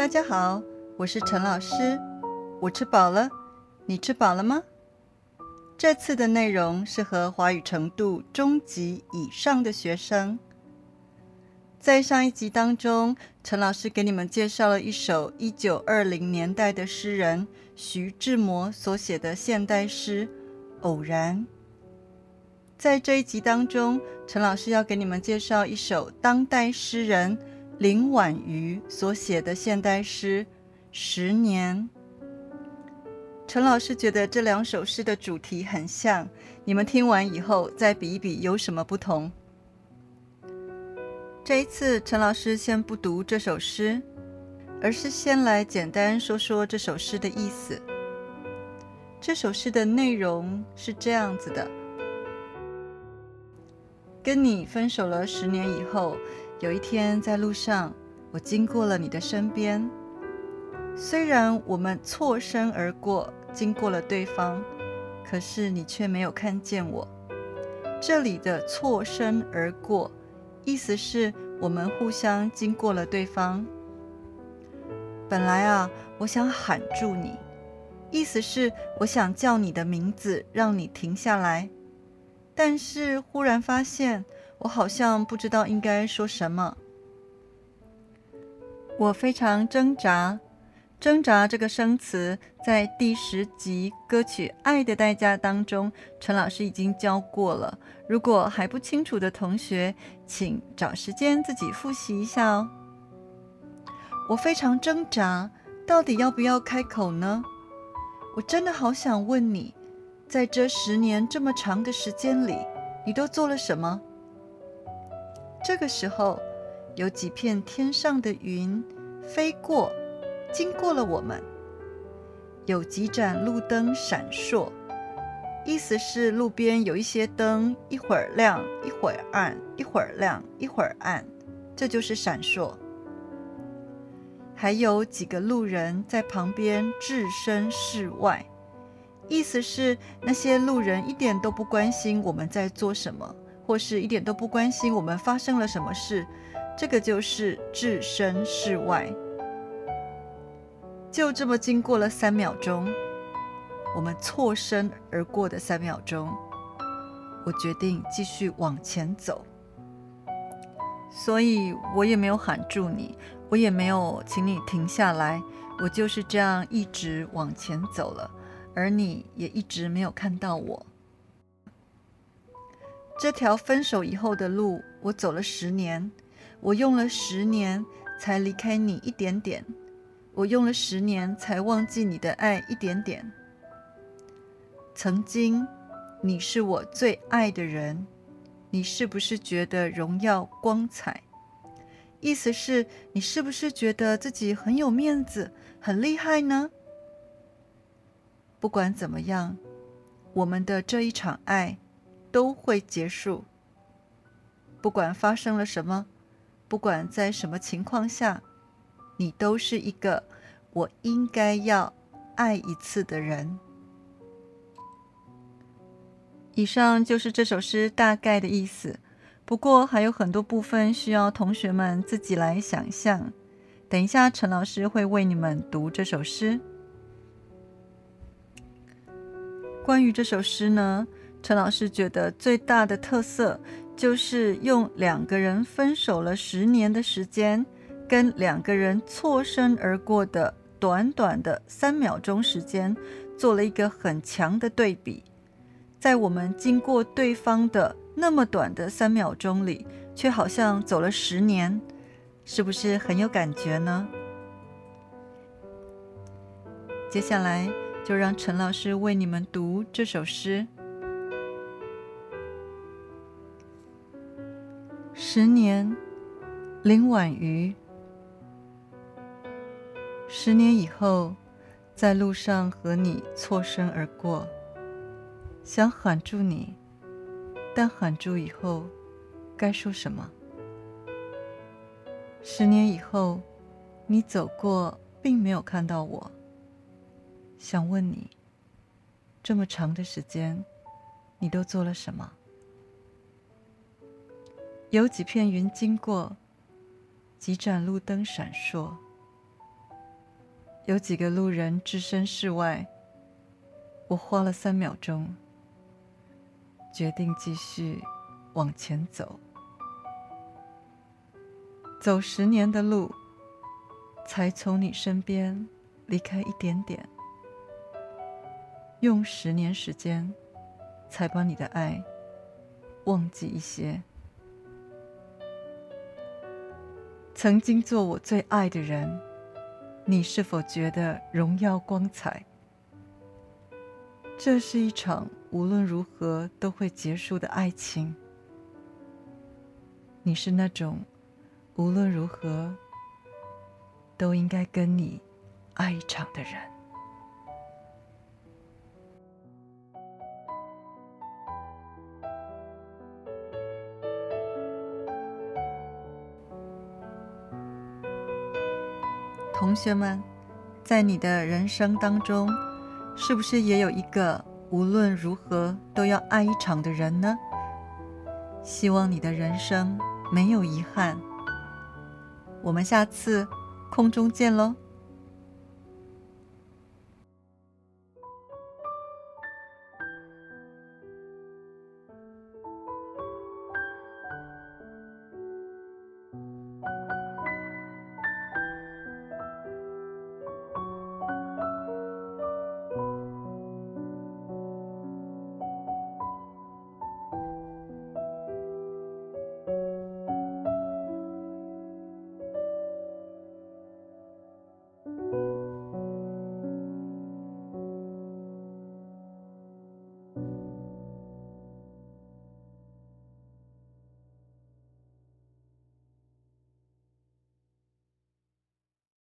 大家好，我是陈老师。我吃饱了，你吃饱了吗？这次的内容适合华语程度中级以上的学生。在上一集当中，陈老师给你们介绍了一首一九二零年代的诗人徐志摩所写的现代诗《偶然》。在这一集当中，陈老师要给你们介绍一首当代诗人林婉瑜所写的现代诗《十年》。陈老师觉得这两首诗的主题很像，你们听完以后再比一比有什么不同。这一次，陈老师先不读这首诗，而是先来简单说说这首诗的意思。这首诗的内容是这样子的。跟你分手了十年以后，有一天在路上，我经过了你的身边。虽然我们错身而过，经过了对方，可是你却没有看见我。这里的错身而过，意思是我们互相经过了对方。本来啊，我想喊住你，意思是我想叫你的名字，让你停下来。但是忽然发现，我好像不知道应该说什么。我非常挣扎，挣扎这个生词在第十集歌曲《爱的代价》当中，陈老师已经教过了。如果还不清楚的同学，请找时间自己复习一下哦。我非常挣扎，到底要不要开口呢？我真的好想问你。在这十年这么长的时间里，你都做了什么？这个时候，有几片天上的云飞过，经过了我们。有几盏路灯闪烁，意思是路边有一些灯，一会儿亮，一会儿暗，一会儿亮，一会儿暗，这就是闪烁。还有几个路人在旁边置身事外。意思是那些路人一点都不关心我们在做什么，或是一点都不关心我们发生了什么事，这个就是置身事外。就这么经过了三秒钟，我们错身而过的三秒钟，我决定继续往前走，所以我也没有喊住你，我也没有请你停下来，我就是这样一直往前走了。而你也一直没有看到我。这条分手以后的路，我走了十年，我用了十年才离开你一点点，我用了十年才忘记你的爱一点点。曾经，你是我最爱的人，你是不是觉得荣耀光彩？意思是你是不是觉得自己很有面子、很厉害呢？不管怎么样，我们的这一场爱都会结束。不管发生了什么，不管在什么情况下，你都是一个我应该要爱一次的人。以上就是这首诗大概的意思，不过还有很多部分需要同学们自己来想象。等一下，陈老师会为你们读这首诗。关于这首诗呢，陈老师觉得最大的特色就是用两个人分手了十年的时间，跟两个人错身而过的短短的三秒钟时间，做了一个很强的对比。在我们经过对方的那么短的三秒钟里，却好像走了十年，是不是很有感觉呢？接下来。就让陈老师为你们读这首诗。十年，林婉瑜。十年以后，在路上和你错身而过，想喊住你，但喊住以后，该说什么？十年以后，你走过，并没有看到我。想问你，这么长的时间，你都做了什么？有几片云经过，几盏路灯闪烁，有几个路人置身事外，我花了三秒钟，决定继续往前走，走十年的路，才从你身边离开一点点，用十年时间，才把你的爱忘记一些。曾经做我最爱的人。你是否觉得荣耀光彩？这是一场无论如何都会结束的爱情。你是那种无论如何都应该跟你爱一场的人。同学们，在你的人生当中，是不是也有一个无论如何都要爱一场的人呢？希望你的人生没有遗憾。我们下次空中见喽！